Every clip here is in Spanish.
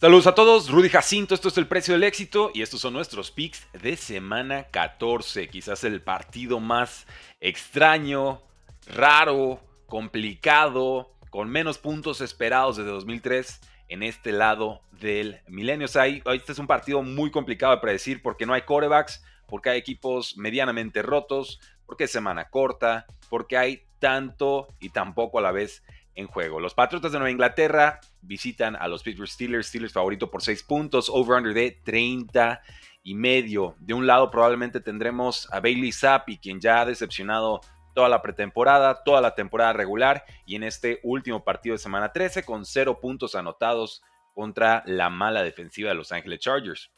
Saludos a todos, Rudy Jacinto, esto es el precio del éxito y estos son nuestros picks de semana 14, quizás el partido más extraño, raro, complicado, con menos puntos esperados desde 2003 en este lado del milenio. O este es un partido muy complicado de predecir porque no hay corebacks, porque hay equipos medianamente rotos, porque es semana corta, porque hay tanto y tan poco a la vez en juego. Los Patriotas de Nueva Inglaterra visitan a los Pittsburgh Steelers, Steelers favorito por 6 puntos, over-under de 30 y medio. De un lado probablemente tendremos a Bailey Zappi, quien ya ha decepcionado toda la pretemporada, toda la temporada regular y en este último partido de semana 13 con 0 puntos anotados contra la mala defensiva de Los Angeles Chargers.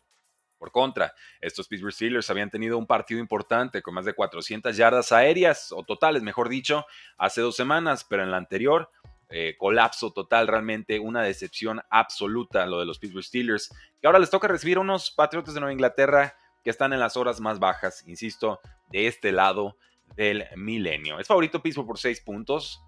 Por contra, estos Pittsburgh Steelers habían tenido un partido importante con más de 400 yardas aéreas, o totales, mejor dicho, hace dos semanas, pero en la anterior eh, colapso total, realmente una decepción absoluta lo de los Pittsburgh Steelers, que ahora les toca recibir a unos Patriotas de Nueva Inglaterra que están en las horas más bajas, insisto, de este lado del milenio. Es favorito Pittsburgh por 6 puntos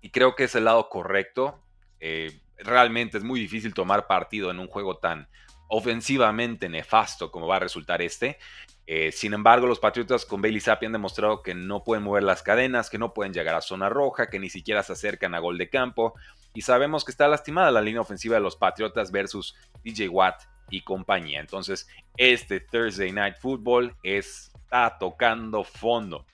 y creo que es el lado correcto. Eh, realmente es muy difícil tomar partido en un juego tan ofensivamente nefasto como va a resultar este. Eh, sin embargo, los Patriotas con Bailey Zappi han demostrado que no pueden mover las cadenas, que no pueden llegar a zona roja, que ni siquiera se acercan a gol de campo. Y sabemos que está lastimada la línea ofensiva de los Patriotas versus DJ Watt y compañía. Entonces, este Thursday Night Football está tocando fondo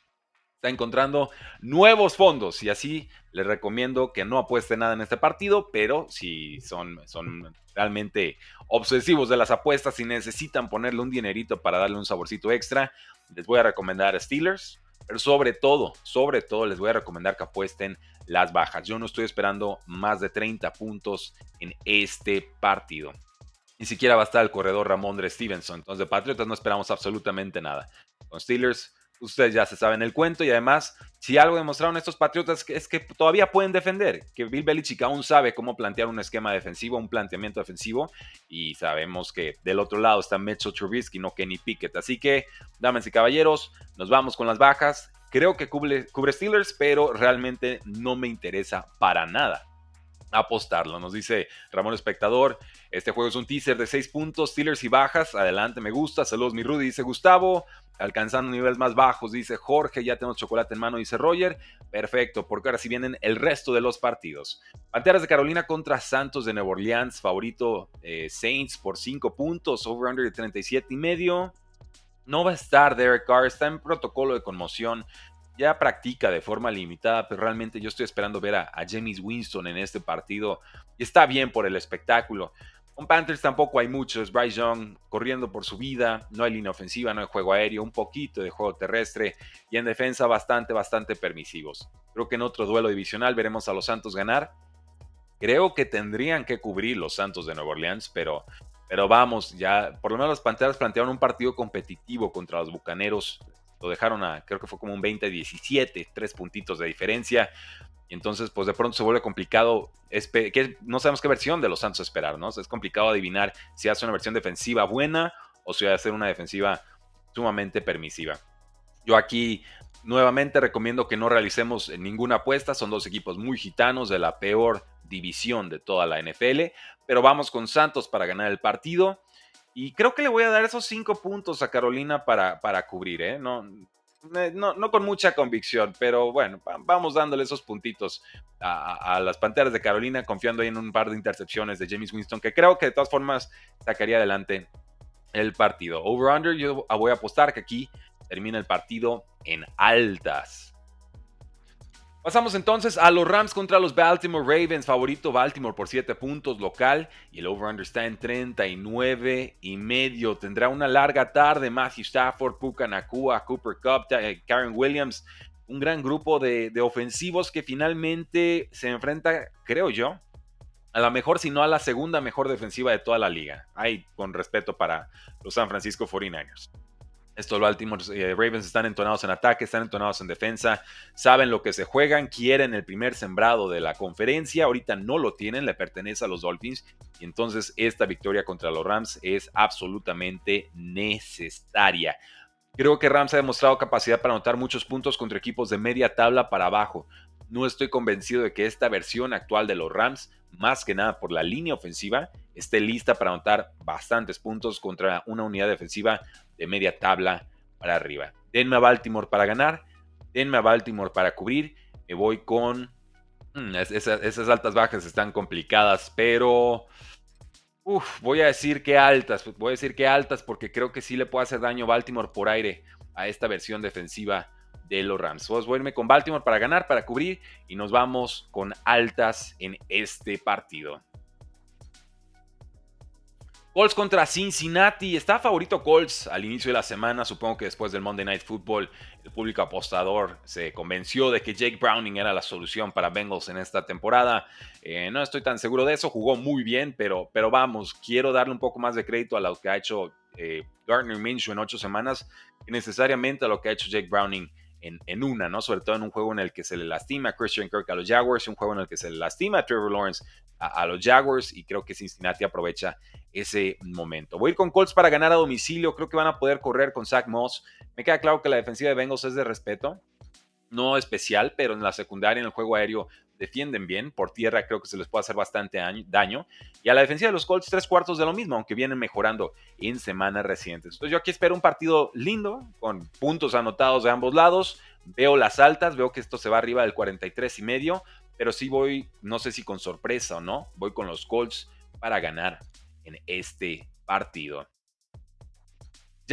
está encontrando nuevos fondos y así les recomiendo que no apuesten nada en este partido, pero si son, son realmente obsesivos de las apuestas y necesitan ponerle un dinerito para darle un saborcito extra, les voy a recomendar a Steelers, pero sobre todo, sobre todo les voy a recomendar que apuesten las bajas. Yo no estoy esperando más de 30 puntos en este partido. Ni siquiera va a estar el corredor Ramondre Stevenson. Entonces, de Patriotas no esperamos absolutamente nada. Con Steelers, ustedes ya se saben el cuento y además, si algo demostraron estos Patriotas es que todavía pueden defender, que Bill Belichick aún sabe cómo plantear un esquema defensivo, un planteamiento defensivo y sabemos que del otro lado está Mitchell Trubisky, no Kenny Pickett. Así que, damas y caballeros, nos vamos con las bajas. Creo que cubre, cubre Steelers, pero realmente no me interesa para nada apostarlo. Nos dice Ramón Espectador, este juego es un teaser de 6 puntos, Steelers y bajas. Adelante, me gusta. Saludos, mi Rudy, dice Gustavo alcanzando niveles más bajos, dice Jorge, ya tenemos chocolate en mano, dice Roger. Perfecto, porque ahora sí vienen el resto de los partidos. Panteras de Carolina contra Santos de Nueva Orleans, favorito eh, Saints por 5 puntos, over-under de 37 y medio. No va a estar Derek Carr, está en protocolo de conmoción, ya practica de forma limitada, pero realmente yo estoy esperando ver a, James Winston en este partido. Está bien por el espectáculo. Con Panthers tampoco hay muchos. Bryce Young corriendo por su vida. No hay línea ofensiva, no hay juego aéreo, un poquito de juego terrestre. Y en defensa bastante, bastante permisivos. Creo que en otro duelo divisional veremos a los Santos ganar. Creo que tendrían que cubrir los Santos de Nueva Orleans, pero, pero vamos, ya por lo menos los Panteras plantearon un partido competitivo contra los Bucaneros. Lo dejaron a, creo que fue como un 20-17, tres puntitos de diferencia. Y entonces, pues de pronto se vuelve complicado, que no sabemos qué versión de los Santos esperar, ¿no? es complicado adivinar si hace una versión defensiva buena o si va a hacer una defensiva sumamente permisiva. Yo aquí nuevamente recomiendo que no realicemos ninguna apuesta, son dos equipos muy gitanos de la peor división de toda la NFL, pero vamos con Santos para ganar el partido. Y creo que le voy a dar esos cinco puntos a Carolina para, para cubrir, ¿eh? No, eh, no, con mucha convicción, pero bueno, vamos dándole esos puntitos a, las Panteras de Carolina, confiando ahí en un par de intercepciones de James Winston, que creo que de todas formas sacaría adelante el partido. Over-under, yo voy a apostar que aquí termina el partido en altas. Pasamos entonces a los Rams contra los Baltimore Ravens. Favorito Baltimore por 7 puntos local. Y el over-under está en 39 y medio. Tendrá una larga tarde. Matthew Stafford, Puka Nakua, Cooper Cup, eh, Karen Williams. Un gran grupo de, ofensivos que finalmente se enfrenta, creo yo, a la mejor, si no a la segunda mejor defensiva de toda la liga. Ahí, con respeto para los San Francisco 49ers. Estos Baltimore eh, Ravens están entonados en ataque, están entonados en defensa, saben lo que se juegan, quieren el primer sembrado de la conferencia, ahorita no lo tienen, le pertenece a los Dolphins y entonces esta victoria contra los Rams es absolutamente necesaria. Creo que Rams ha demostrado capacidad para anotar muchos puntos contra equipos de media tabla para abajo. No estoy convencido de que esta versión actual de los Rams, más que nada por la línea ofensiva, esté lista para anotar bastantes puntos contra una unidad defensiva de media tabla para arriba. Denme a Baltimore para ganar, denme a Baltimore para cubrir. Me voy con... Hmm, esas, altas bajas están complicadas, pero... Voy a decir que altas, voy a decir que altas porque creo que sí le puede hacer daño Baltimore por aire a esta versión defensiva de los Rams. Voy a irme con Baltimore para ganar, para cubrir y nos vamos con altas en este partido. Colts contra Cincinnati. Está favorito Colts al inicio de la semana. Supongo que después del Monday Night Football, el público apostador se convenció de que Jake Browning era la solución para Bengals en esta temporada. Eh, no estoy tan seguro de eso. Jugó muy bien, pero, pero vamos, quiero darle un poco más de crédito a lo que ha hecho eh, Gardner Minshew en ocho semanas que necesariamente a lo que ha hecho Jake Browning en, una, ¿no? Sobre todo en un juego en el que se le lastima Christian Kirk a los Jaguars, un juego en el que se le lastima a Trevor Lawrence a, los Jaguars y creo que Cincinnati aprovecha ese momento. Voy a ir con Colts para ganar a domicilio, creo que van a poder correr con Zach Moss. Me queda claro que la defensiva de Bengals es de respeto, no especial, pero en la secundaria, en el juego aéreo, defienden bien. Por tierra creo que se les puede hacer bastante daño. Y a la defensiva de los Colts, tres cuartos de lo mismo, aunque vienen mejorando en semanas recientes. Entonces yo aquí espero un partido lindo, con puntos anotados de ambos lados. Veo las altas, veo que esto se va arriba del 43 y medio, pero sí voy, no sé si con sorpresa o no, voy con los Colts para ganar en este partido.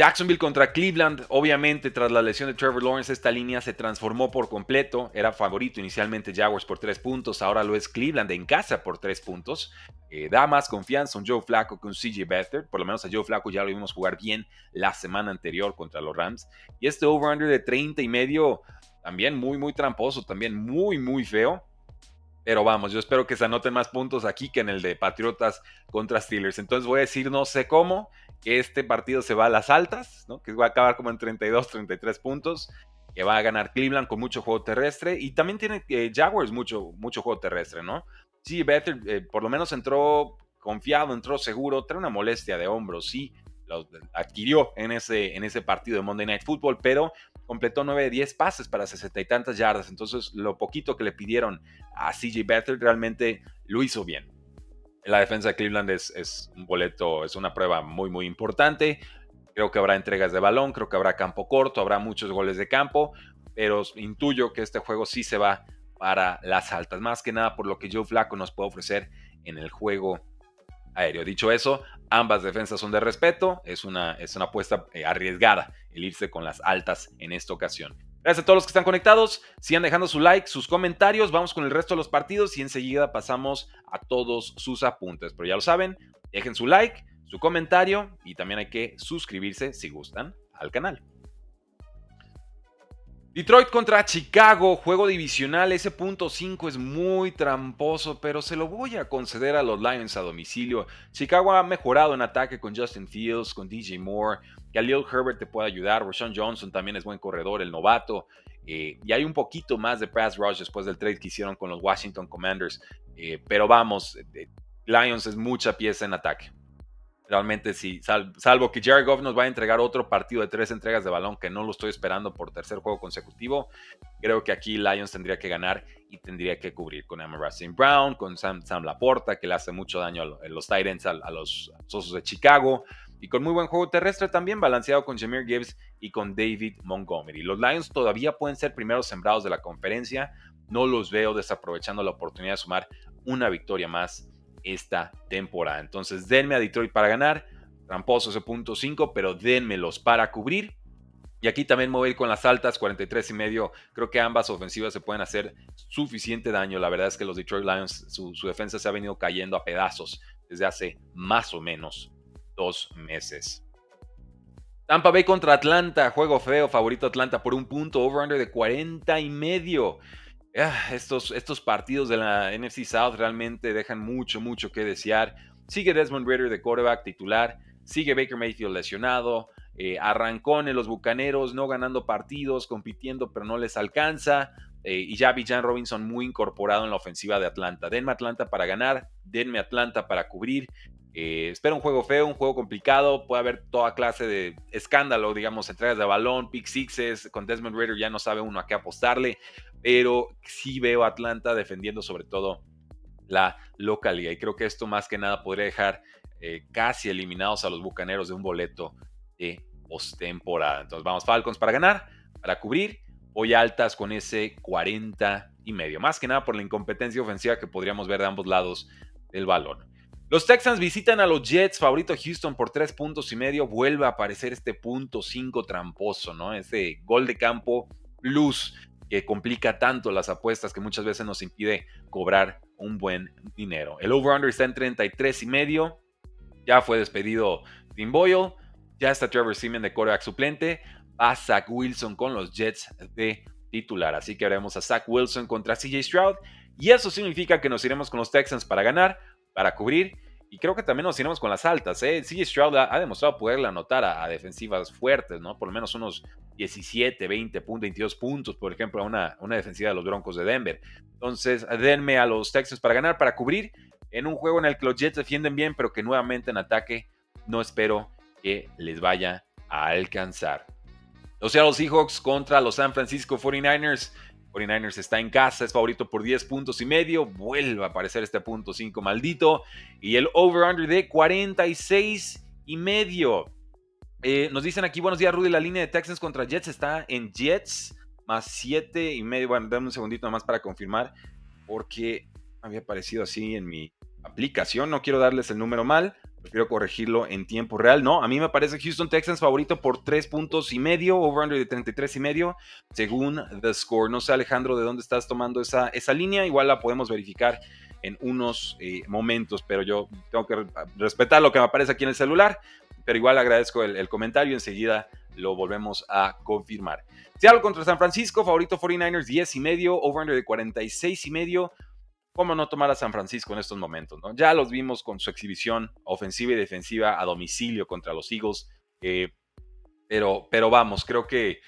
Jacksonville contra Cleveland, obviamente tras la lesión de Trevor Lawrence esta línea se transformó por completo, era favorito inicialmente Jaguars por tres puntos, ahora lo es Cleveland en casa por tres puntos, eh, da más confianza un Joe Flacco que un CJ Beathard, por lo menos a Joe Flacco ya lo vimos jugar bien la semana anterior contra los Rams, y este over-under de 30 y medio también muy muy tramposo, también muy muy feo, pero vamos, yo espero que se anoten más puntos aquí que en el de Patriotas contra Steelers. Entonces voy a decir no sé cómo, que este partido se va a las altas, ¿no? que va a acabar como en 32, 33 puntos, que va a ganar Cleveland con mucho juego terrestre y también tiene eh, Jaguars mucho, mucho juego terrestre, ¿no? Sí, Better eh, por lo menos entró confiado, entró seguro, trae una molestia de hombros, sí, lo adquirió en ese, en ese partido de Monday Night Football, pero completó 9 de 10 pases para 60 y tantas yardas. Entonces, lo poquito que le pidieron a CJ Beathard realmente lo hizo bien. La defensa de Cleveland es, un boleto, es una prueba muy, muy importante. Creo que habrá entregas de balón, creo que habrá campo corto, habrá muchos goles de campo, pero intuyo que este juego sí se va para las altas, más que nada por lo que Joe Flaco nos puede ofrecer en el juego aéreo. Dicho eso, ambas defensas son de respeto, es una, es una apuesta eh, arriesgada el irse con las altas en esta ocasión. Gracias a todos los que están conectados, sigan dejando su like, sus comentarios, vamos con el resto de los partidos y enseguida pasamos a todos sus apuntes. Pero ya lo saben, dejen su like, su comentario y también hay que suscribirse si gustan al canal. Detroit contra Chicago, juego divisional, ese punto 5 es muy tramposo, pero se lo voy a conceder a los Lions a domicilio. Chicago ha mejorado en ataque con Justin Fields, con DJ Moore, Khalil Herbert te puede ayudar, Rashawn Johnson también es buen corredor, el novato, eh, y hay un poquito más de pass rush después del trade que hicieron con los Washington Commanders, eh, pero vamos, eh, Lions es mucha pieza en ataque. Realmente sí, salvo que Jared Goff nos va a entregar otro partido de tres entregas de balón que no lo estoy esperando por tercer juego consecutivo. Creo que aquí Lions tendría que ganar y tendría que cubrir con Amon St. Brown, con Sam, Sam, Laporta, que le hace mucho daño a los Titans, a, los Osos de Chicago. Y con muy buen juego terrestre también, balanceado con Jameer Gibbs y con David Montgomery. Los Lions todavía pueden ser primeros sembrados de la conferencia. No los veo desaprovechando la oportunidad de sumar una victoria más esta temporada. Entonces, denme a Detroit para ganar. Tramposo ese punto 5, pero denmelos para cubrir. Y aquí también me con las altas, 43 y medio. Creo que ambas ofensivas se pueden hacer suficiente daño. La verdad es que los Detroit Lions, su, su defensa se ha venido cayendo a pedazos desde hace más o menos dos meses. Tampa Bay contra Atlanta, juego feo, favorito Atlanta por un punto, over-under de 40 y medio. Ah, estos, estos partidos de la NFC South realmente dejan mucho, mucho que desear. Sigue Desmond Ritter de quarterback titular, sigue Baker Mayfield lesionado, eh, arrancó en los Bucaneros, no ganando partidos, compitiendo, pero no les alcanza. Eh, y ya Jan Robinson muy incorporado en la ofensiva de Atlanta. Denme Atlanta para ganar, denme Atlanta para cubrir. Eh, espero un juego feo, un juego complicado. Puede haber toda clase de escándalo, digamos, entregas de balón, pick sixes. Con Desmond Raider ya no sabe uno a qué apostarle. Pero sí veo a Atlanta defendiendo sobre todo la localidad. Y creo que esto más que nada podría dejar eh, casi eliminados a los bucaneros de un boleto de postemporada. Entonces vamos, Falcons para ganar, para cubrir hoy altas con ese 40 y medio. Más que nada por la incompetencia ofensiva que podríamos ver de ambos lados del balón. Los Texans visitan a los Jets, favorito Houston por 3 puntos y medio. Vuelve a aparecer este punto 5 tramposo, ¿no? Ese gol de campo luz que complica tanto las apuestas que muchas veces nos impide cobrar un buen dinero. El over-under está en 33 y medio. Ya fue despedido Tim Boyle. Ya está Trevor Simeon de coreback suplente a Zach Wilson con los Jets de titular. Así que haremos a Zach Wilson contra CJ Stroud. Y eso significa que nos iremos con los Texans para ganar, para cubrir. Y creo que también nos iremos con las altas. ¿eh? CJ Stroud ha, demostrado poderle anotar a, defensivas fuertes, ¿no? Por lo menos unos 17, 20, 22 puntos, por ejemplo, a una, una defensiva de los Broncos de Denver. Entonces, denme a los Texans para ganar, para cubrir. En un juego en el que los Jets defienden bien, pero que nuevamente en ataque no espero que les vaya a alcanzar. Los Seattle Seahawks contra los San Francisco 49ers. 49ers está en casa, es favorito por 10 puntos y medio. Vuelve a aparecer este punto 5 maldito. Y el over-under de 46 y medio. Eh, nos dicen aquí, buenos días, Rudy. La línea de Texans contra Jets está en Jets más 7 y medio. Bueno, dame un segundito nomás para confirmar. Porque había aparecido así en mi aplicación. No quiero darles el número mal. Prefiero corregirlo en tiempo real. No, a mí me parece Houston Texans favorito por 3 puntos y medio, over-under de 33 y medio, según The Score. No sé, Alejandro, de dónde estás tomando esa, esa línea. Igual la podemos verificar en unos eh, momentos, pero yo tengo que respetar lo que me aparece aquí en el celular. Pero igual agradezco el, el comentario. Enseguida lo volvemos a confirmar. Seattle contra San Francisco, favorito 49ers 10 y medio, over-under de 46 y medio. ¿Cómo no tomar a San Francisco en estos momentos? ¿no? Ya los vimos con su exhibición ofensiva y defensiva a domicilio contra los Eagles. Eh, pero, pero vamos, creo que,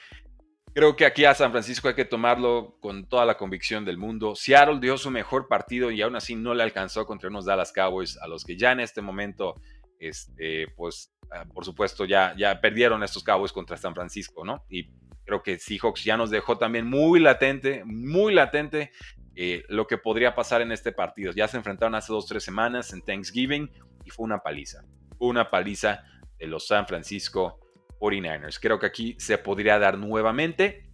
creo que aquí a San Francisco hay que tomarlo con toda la convicción del mundo. Seattle dio su mejor partido y aún así no le alcanzó contra unos Dallas Cowboys a los que ya en este momento, este, pues, ah, por supuesto, ya, ya perdieron estos Cowboys contra San Francisco, ¿no? Y creo que Seahawks ya nos dejó también muy latente, muy latente eh, lo que podría pasar en este partido. Ya se enfrentaron hace dos, tres semanas en Thanksgiving y fue una paliza. Una paliza de los San Francisco 49ers. Creo que aquí se podría dar nuevamente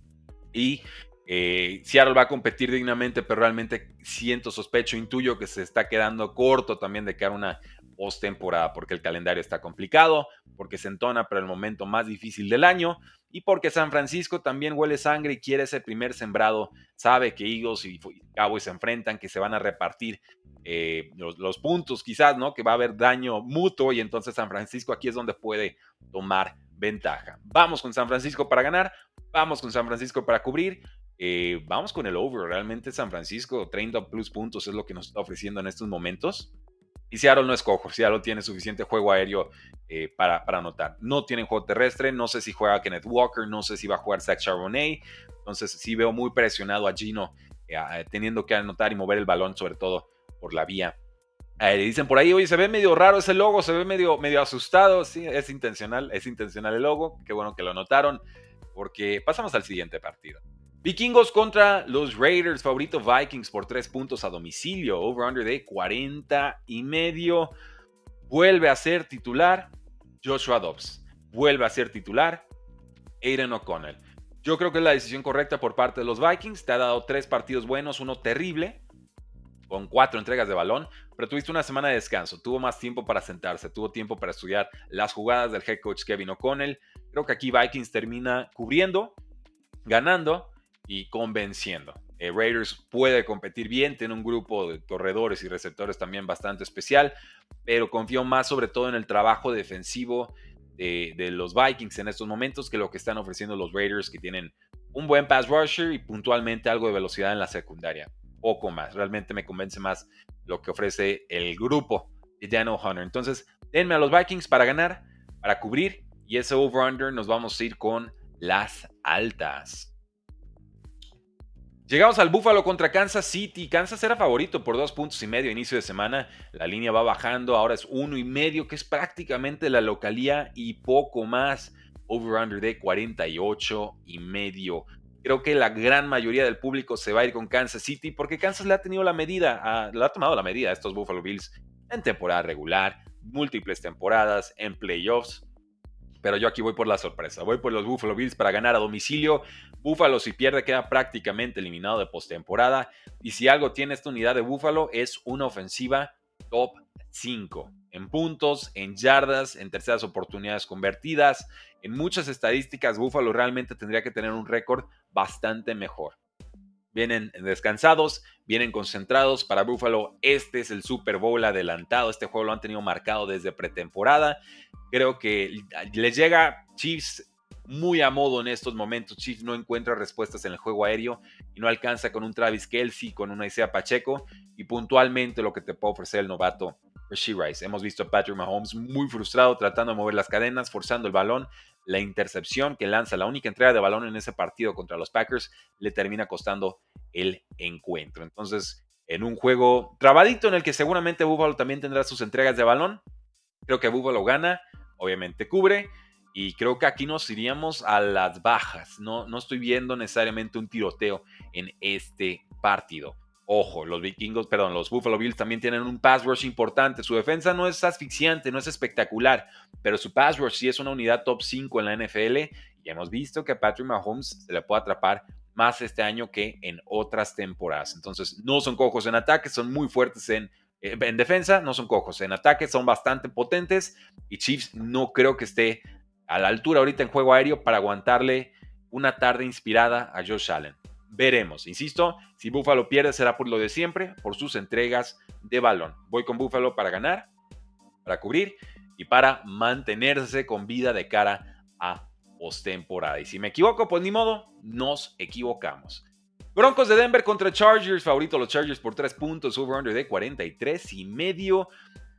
y eh, Seattle va a competir dignamente, pero realmente siento, sospecho, intuyo que se está quedando corto también de quedar una postemporada, porque el calendario está complicado, porque se entona para el momento más difícil del año y porque San Francisco también huele sangre y quiere ese primer sembrado, sabe que Eagles y Cowboys se enfrentan, que se van a repartir eh, los, puntos quizás, ¿no? Que va a haber daño mutuo y entonces San Francisco aquí es donde puede tomar ventaja. Vamos con San Francisco para ganar, vamos con San Francisco para cubrir. Eh, vamos con el over. Realmente San Francisco, 30 plus puntos es lo que nos está ofreciendo en estos momentos. Y Seattle no es cojo, Seattle tiene suficiente juego aéreo eh, para, para, anotar. No tienen juego terrestre, no sé si juega Kenneth Walker, no sé si va a jugar Zach Charbonnet. Entonces sí veo muy presionado a Gino eh, teniendo que anotar y mover el balón, sobre todo por la vía. Eh, dicen por ahí, oye, se ve medio raro ese logo, se ve medio, medio asustado. Sí, es intencional, es intencional el logo. Qué bueno que lo notaron, porque pasamos al siguiente partido. Vikingos contra los Raiders, favorito Vikings por 3 puntos a domicilio, over-under de 40 y medio. Vuelve a ser titular Joshua Dobbs. Vuelve a ser titular Aiden O'Connell. Yo creo que es la decisión correcta por parte de los Vikings. Te ha dado tres partidos buenos, uno terrible, con cuatro entregas de balón, pero tuviste una semana de descanso. Tuvo más tiempo para sentarse, tuvo tiempo para estudiar las jugadas del head coach Kevin O'Connell. Creo que aquí Vikings termina cubriendo, ganando y convenciendo. Eh, Raiders puede competir bien, tiene un grupo de corredores y receptores también bastante especial, pero confío más sobre todo en el trabajo defensivo de, los Vikings en estos momentos que lo que están ofreciendo los Raiders, que tienen un buen pass rusher y puntualmente algo de velocidad en la secundaria. Poco más. Realmente me convence más lo que ofrece el grupo de Daniel Hunter. Entonces, denme a los Vikings para ganar, para cubrir. Y ese over-under nos vamos a ir con las altas. Llegamos al Buffalo contra Kansas City. Kansas era favorito por dos puntos y medio inicio de semana. La línea va bajando, ahora es uno y medio, que es prácticamente la localía y poco más. Over-under de 48 y medio. Creo que la gran mayoría del público se va a ir con Kansas City porque Kansas le ha tenido la medida, le ha tomado la medida a estos Buffalo Bills en temporada regular, múltiples temporadas, en playoffs. Pero yo aquí voy por la sorpresa. Voy por los Buffalo Bills para ganar a domicilio. Buffalo si pierde queda prácticamente eliminado de postemporada. Y si algo tiene esta unidad de Buffalo es una ofensiva top 5. En puntos, en yardas, en terceras oportunidades convertidas. En muchas estadísticas, Buffalo realmente tendría que tener un récord bastante mejor. Vienen descansados, vienen concentrados. Para Buffalo, este es el Super Bowl adelantado. Este juego lo han tenido marcado desde pretemporada. Creo que les llega Chiefs muy a modo en estos momentos. Chiefs no encuentra respuestas en el juego aéreo y no alcanza con un Travis Kelsey, con una Isaiah Pacheco y puntualmente lo que te puede ofrecer el novato Rice. Hemos visto a Patrick Mahomes muy frustrado tratando de mover las cadenas, forzando el balón. La intercepción que lanza, la única entrega de balón en ese partido contra los Packers, le termina costando el encuentro. Entonces, en un juego trabadito en el que seguramente Buffalo también tendrá sus entregas de balón, creo que Buffalo gana, obviamente cubre. Y creo que aquí nos iríamos a las bajas. No, no estoy viendo necesariamente un tiroteo en este partido. Ojo, los vikingos, perdón, los Buffalo Bills también tienen un pass rush importante. Su defensa no es asfixiante, no es espectacular, pero su pass rush sí es una unidad top 5 en la NFL y hemos visto que a Patrick Mahomes se le puede atrapar más este año que en otras temporadas. Entonces, no son cojos en ataque, son muy fuertes en, eh, en defensa, no son cojos en ataque, son bastante potentes y Chiefs no creo que esté a la altura ahorita en juego aéreo para aguantarle una tarde inspirada a Josh Allen. Veremos. Insisto, si Buffalo pierde será por lo de siempre, por sus entregas de balón. Voy con Buffalo para ganar, para cubrir y para mantenerse con vida de cara a postemporada. Y si me equivoco, pues ni modo, nos equivocamos. Broncos de Denver contra Chargers, favorito los Chargers por 3 puntos, over-under de 43 y medio.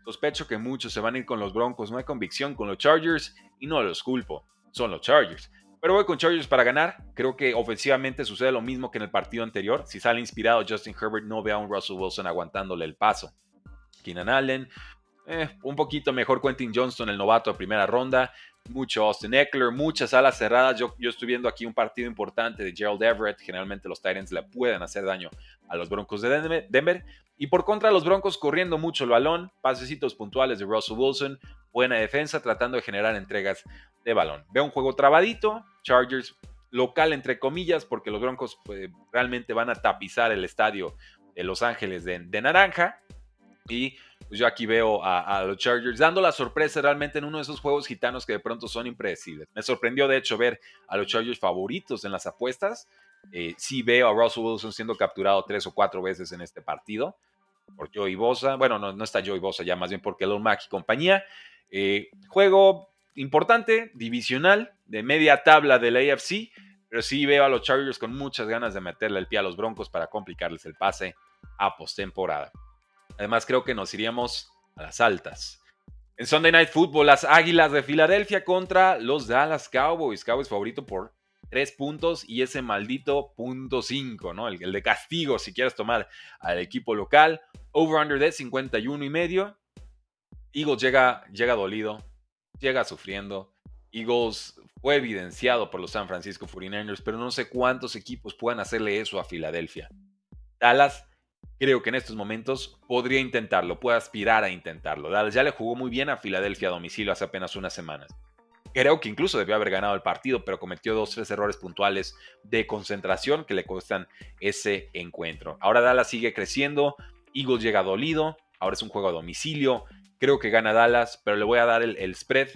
Sospecho que muchos se van a ir con los Broncos, no hay convicción con los Chargers y no los culpo, son los Chargers. Pero voy con Chargers para ganar. Creo que ofensivamente sucede lo mismo que en el partido anterior. Si sale inspirado Justin Herbert, no ve a un Russell Wilson aguantándole el paso. Keenan Allen, eh, un poquito mejor Quentin Johnston, el novato de primera ronda. Mucho Austin Eckler, muchas alas cerradas. Yo, yo estoy viendo aquí un partido importante de Gerald Everett. Generalmente los Titans le pueden hacer daño a los Broncos de Denver. Y por contra, los Broncos corriendo mucho el balón, pasecitos puntuales de Russell Wilson, buena defensa tratando de generar entregas de balón. Veo un juego trabadito, Chargers local entre comillas, porque los Broncos pues, realmente van a tapizar el estadio de Los Ángeles de, naranja. Y pues yo aquí veo a, los Chargers dando la sorpresa realmente en uno de esos juegos gitanos que de pronto son impredecibles. Me sorprendió de hecho ver a los Chargers favoritos en las apuestas. Eh, sí veo a Russell Wilson siendo capturado tres o cuatro veces en este partido por Joey Bosa. Bueno, no, no está Joey Bosa ya, más bien porque Elon Mack y compañía. Eh, juego importante, divisional, de media tabla del AFC, pero sí veo a los Chargers con muchas ganas de meterle el pie a los Broncos para complicarles el pase a postemporada. Además, creo que nos iríamos a las altas. En Sunday Night Football, las Águilas de Filadelfia contra los Dallas Cowboys. Cowboys favorito por 3 puntos y ese maldito punto 5, ¿no? El, el, de castigo si quieres tomar al equipo local. Over-under de 51 y medio. Eagles llega, llega dolido, llega sufriendo. Eagles fue evidenciado por los San Francisco 49ers, pero no sé cuántos equipos puedan hacerle eso a Filadelfia. Dallas creo que en estos momentos podría intentarlo, puede aspirar a intentarlo. Dallas ya le jugó muy bien a Filadelfia a domicilio hace apenas unas semanas. Creo que incluso debió haber ganado el partido, pero cometió dos, tres errores puntuales de concentración que le cuestan ese encuentro. Ahora Dallas sigue creciendo, Eagles llega dolido, ahora es un juego a domicilio, Creo que gana Dallas, pero le voy a dar el, spread,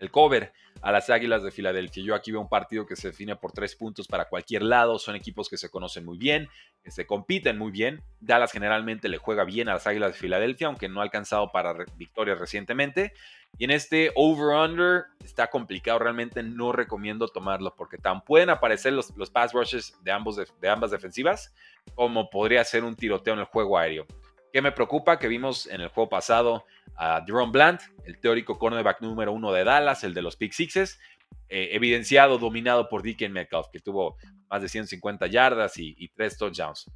el cover a las Águilas de Filadelfia. Yo aquí veo un partido que se define por tres puntos para cualquier lado. Son equipos que se conocen muy bien, que se compiten muy bien. Dallas generalmente le juega bien a las Águilas de Filadelfia, aunque no ha alcanzado para victorias recientemente. Y en este over-under está complicado, realmente no recomiendo tomarlo porque tan pueden aparecer los, los pass rushes de, ambos de, ambas defensivas como podría ser un tiroteo en el juego aéreo. ¿Qué me preocupa? Que vimos en el juego pasado a Jerome Bland, el teórico cornerback número uno de Dallas, el de los Pick Sixes, eh, evidenciado, dominado por Deacon Metcalf, que tuvo más de 150 yardas y, y tres touchdowns.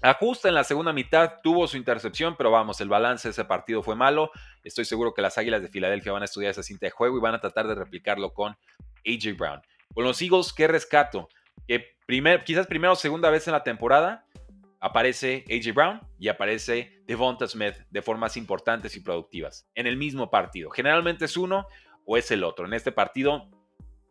Ajusta en la segunda mitad, tuvo su intercepción, pero vamos, el balance de ese partido fue malo. Estoy seguro que las Águilas de Filadelfia van a estudiar esa cinta de juego y van a tratar de replicarlo con AJ Brown. Con los Eagles, ¿qué rescato? Que primer, quizás primera o segunda vez en la temporada aparece AJ Brown y aparece Devonta Smith de formas importantes y productivas en el mismo partido. Generalmente es uno o es el otro. En este partido,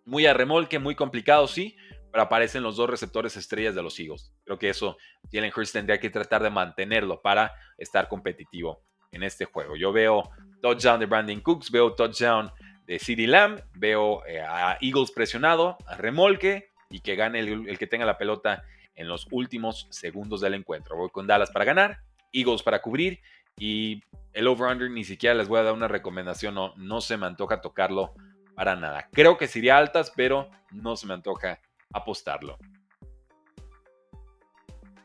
muy a remolque, muy complicado, sí, pero aparecen los dos receptores estrellas de los Eagles. Creo que eso Jalen Hurts tendría que tratar de mantenerlo para estar competitivo en este juego. Yo veo touchdown de Brandon Cooks, veo touchdown de CeeDee Lamb, veo eh, a Eagles presionado, a remolque y que gane el, que tenga la pelota en los últimos segundos del encuentro. Voy con Dallas para ganar, Eagles para cubrir y el over-under ni siquiera les voy a dar una recomendación, no, no se me antoja tocarlo para nada. Creo que sería altas, pero no se me antoja apostarlo.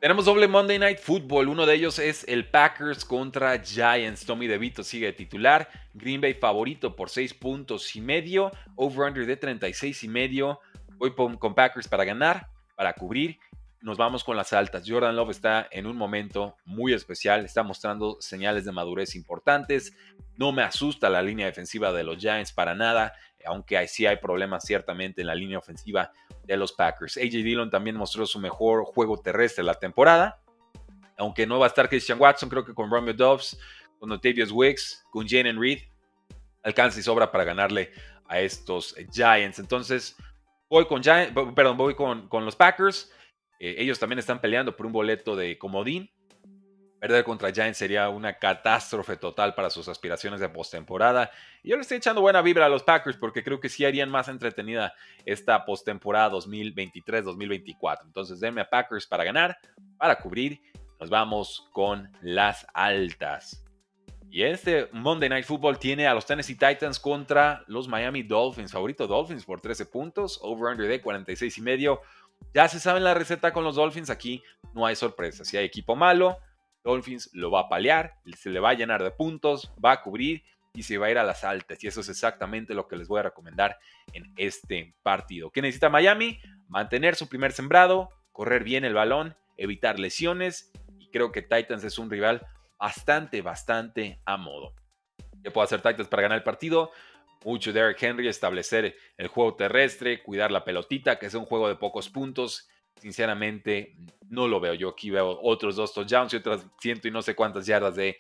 Tenemos doble Monday Night Football. Uno de ellos es el Packers contra Giants. Tommy DeVito sigue de titular. Green Bay favorito por 6 puntos y medio. Over-under de 36 y medio. Voy con Packers para ganar, para cubrir. Nos vamos con las altas. Jordan Love está en un momento muy especial. Está mostrando señales de madurez importantes. No me asusta la línea defensiva de los Giants para nada aunque sí hay problemas ciertamente en la línea ofensiva de los Packers. AJ Dillon también mostró su mejor juego terrestre la temporada, aunque no va a estar Christian Watson, creo que con Romeo Dobbs, con Octavius Wicks, con Jalen Reed, alcanza y sobra para ganarle a estos Giants. Entonces, voy con, perdón, voy con, con los Packers. Eh, ellos también están peleando por un boleto de comodín. Perder contra Giants sería una catástrofe total para sus aspiraciones de postemporada. Y yo le estoy echando buena vibra a los Packers porque creo que sí harían más entretenida esta postemporada 2023-2024. Entonces, denme a Packers para ganar, para cubrir. Nos vamos con las altas. Y este Monday Night Football tiene a los Tennessee Titans contra los Miami Dolphins. Favorito Dolphins por 13 puntos, over-under de 46 y medio. Ya se sabe la receta con los Dolphins, aquí no hay sorpresa. Si hay equipo malo, Dolphins lo va a paliar, se le va a llenar de puntos, va a cubrir y se va a ir a las altas. Y eso es exactamente lo que les voy a recomendar en este partido. ¿Qué necesita Miami? Mantener su primer sembrado, correr bien el balón, evitar lesiones. Y creo que Titans es un rival bastante, bastante a modo. ¿Qué puede hacer Titans para ganar el partido? Mucho Derrick Henry, establecer el juego terrestre, cuidar la pelotita, que es un juego de pocos puntos sinceramente no lo veo. Yo aquí veo otros dos touchdowns y otras ciento y no sé cuántas yardas de,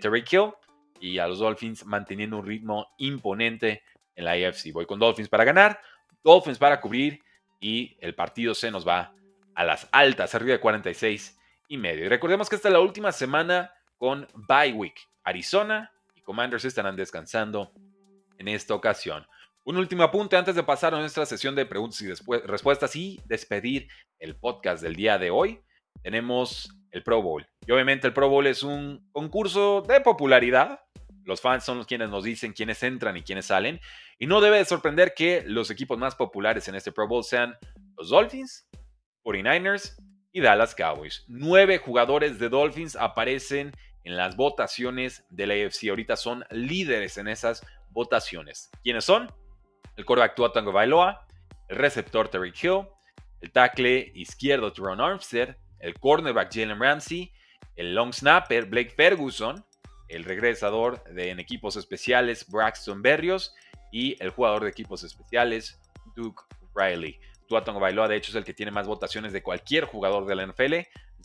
Terry Kill. Y a los Dolphins manteniendo un ritmo imponente en la AFC. Voy con Dolphins para ganar, Dolphins para cubrir y el partido se nos va a las altas, arriba de 46 y medio. Y recordemos que esta es la última semana con bye week. Arizona y Commanders estarán descansando en esta ocasión. Un último apunte antes de pasar a nuestra sesión de preguntas y respuestas y despedir el podcast del día de hoy. Tenemos el Pro Bowl. Y obviamente el Pro Bowl es un concurso de popularidad. Los fans son los quienes nos dicen quiénes entran y quiénes salen. Y no debe de sorprender que los equipos más populares en este Pro Bowl sean los Dolphins, 49ers y Dallas Cowboys. Nueve jugadores de Dolphins aparecen en las votaciones de la AFC. Ahorita son líderes en esas votaciones. ¿Quiénes son? el quarterback Tua Tango Bailoa, el receptor Terry Hill, el tackle izquierdo Teron Armstead, el cornerback Jalen Ramsey, el long snapper Blake Ferguson, el regresador de, en equipos especiales Braxton Berrios y el jugador de equipos especiales Duke Riley. Tua Tango Bailoa, de hecho, es el que tiene más votaciones de cualquier jugador de la NFL.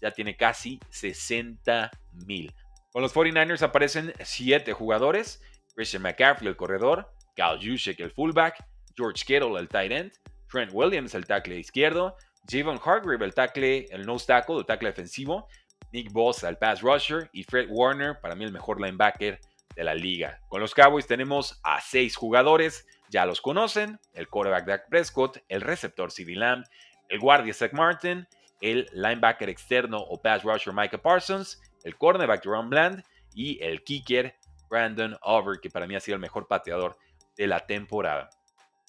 Ya tiene casi 60 mil. Con los 49ers aparecen 7 jugadores. Christian McCaffrey, el corredor. Cal Juszczyk, el fullback, George Kittle, el tight end, Trent Williams, el tackle izquierdo, Javon Hargrave, el tackle, el nose tackle, el tackle defensivo, Nick Boss, el pass rusher, y Fred Warner, para mí el mejor linebacker de la liga. Con los Cowboys tenemos a seis jugadores, ya los conocen, el quarterback Dak Prescott, el receptor CeeDee Lamb, el guardia Zach Martin, el linebacker externo o pass rusher Micah Parsons, el cornerback Jerome Bland y el kicker Brandon Over, que para mí ha sido el mejor pateador de la temporada.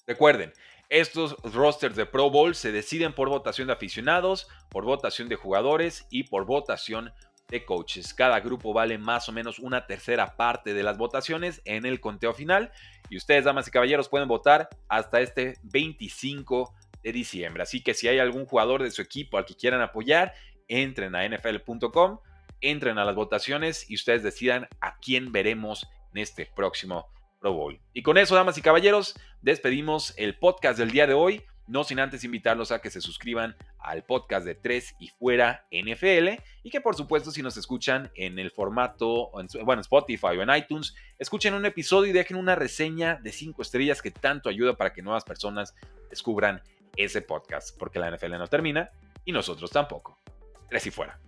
Recuerden, estos rosters de Pro Bowl se deciden por votación de aficionados, por votación de jugadores y por votación de coaches. Cada grupo vale más o menos una tercera parte de las votaciones en el conteo final y ustedes, damas y caballeros, pueden votar hasta este 25 de diciembre. Así que si hay algún jugador de su equipo al que quieran apoyar, entren a nfl.com, entren a las votaciones y ustedes decidan a quién veremos en este próximo Pro Bowl. Y con eso, damas y caballeros, despedimos el podcast del día de hoy. No sin antes invitarlos a que se suscriban al podcast de 3 y fuera NFL y que por supuesto si nos escuchan en el formato, bueno, Spotify o en iTunes, escuchen un episodio y dejen una reseña de 5 estrellas que tanto ayuda para que nuevas personas descubran ese podcast, porque la NFL no termina y nosotros tampoco. 3 y fuera.